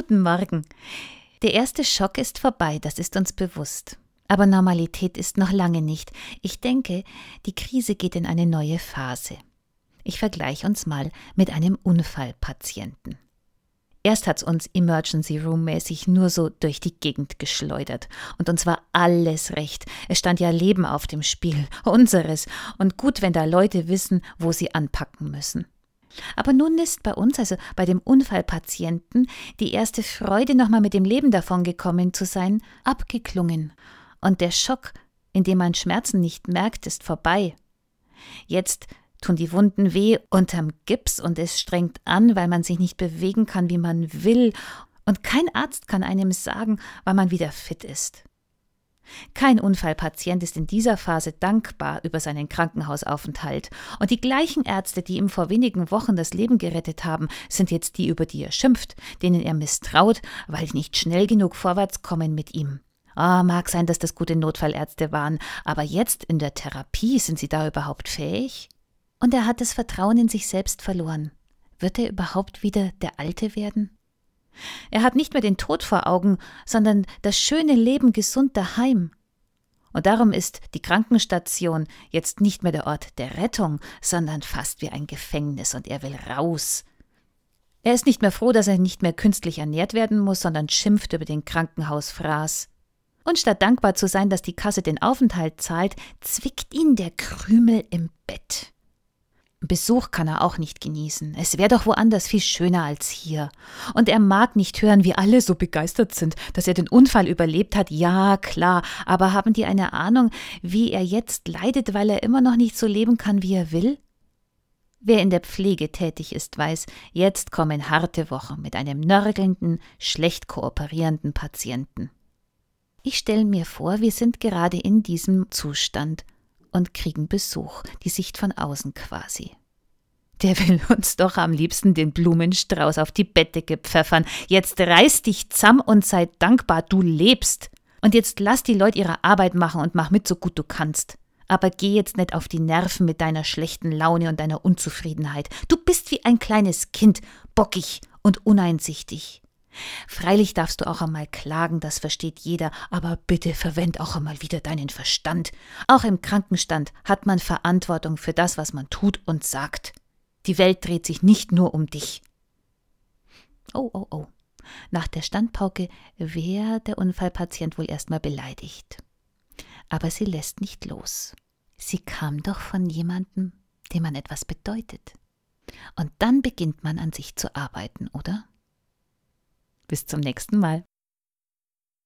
Guten Morgen. Der erste Schock ist vorbei, das ist uns bewusst. Aber Normalität ist noch lange nicht. Ich denke, die Krise geht in eine neue Phase. Ich vergleiche uns mal mit einem Unfallpatienten. Erst hat's uns Emergency Room mäßig nur so durch die Gegend geschleudert. Und uns war alles recht. Es stand ja Leben auf dem Spiel. Unseres. Und gut, wenn da Leute wissen, wo sie anpacken müssen. Aber nun ist bei uns, also bei dem Unfallpatienten, die erste Freude, nochmal mit dem Leben davongekommen zu sein, abgeklungen. Und der Schock, in dem man Schmerzen nicht merkt, ist vorbei. Jetzt tun die Wunden weh unterm Gips und es strengt an, weil man sich nicht bewegen kann, wie man will, und kein Arzt kann einem sagen, wann man wieder fit ist. Kein Unfallpatient ist in dieser Phase dankbar über seinen Krankenhausaufenthalt, und die gleichen Ärzte, die ihm vor wenigen Wochen das Leben gerettet haben, sind jetzt die, über die er schimpft, denen er misstraut, weil sie nicht schnell genug vorwärts kommen mit ihm. Oh, mag sein, dass das gute Notfallärzte waren, aber jetzt in der Therapie sind sie da überhaupt fähig? Und er hat das Vertrauen in sich selbst verloren. Wird er überhaupt wieder der Alte werden? Er hat nicht mehr den Tod vor Augen, sondern das schöne Leben gesund daheim. Und darum ist die Krankenstation jetzt nicht mehr der Ort der Rettung, sondern fast wie ein Gefängnis und er will raus. Er ist nicht mehr froh, dass er nicht mehr künstlich ernährt werden muss, sondern schimpft über den Krankenhausfraß. Und statt dankbar zu sein, dass die Kasse den Aufenthalt zahlt, zwickt ihn der Krümel im Bett. Besuch kann er auch nicht genießen. Es wäre doch woanders viel schöner als hier. Und er mag nicht hören, wie alle so begeistert sind, dass er den Unfall überlebt hat. Ja, klar, aber haben die eine Ahnung, wie er jetzt leidet, weil er immer noch nicht so leben kann, wie er will? Wer in der Pflege tätig ist, weiß, jetzt kommen harte Wochen mit einem nörgelnden, schlecht kooperierenden Patienten. Ich stelle mir vor, wir sind gerade in diesem Zustand und kriegen Besuch, die Sicht von außen quasi. Der will uns doch am liebsten den Blumenstrauß auf die Bettdecke pfeffern. Jetzt reiß dich zamm und sei dankbar, du lebst. Und jetzt lass die Leute ihre Arbeit machen und mach mit, so gut du kannst. Aber geh jetzt nicht auf die Nerven mit deiner schlechten Laune und deiner Unzufriedenheit. Du bist wie ein kleines Kind, bockig und uneinsichtig. Freilich darfst du auch einmal klagen, das versteht jeder, aber bitte verwend auch einmal wieder deinen Verstand. Auch im Krankenstand hat man Verantwortung für das, was man tut und sagt. Die Welt dreht sich nicht nur um dich. Oh, oh, oh. Nach der Standpauke wäre der Unfallpatient wohl erstmal beleidigt. Aber sie lässt nicht los. Sie kam doch von jemandem, dem man etwas bedeutet. Und dann beginnt man an sich zu arbeiten, oder? Bis zum nächsten Mal.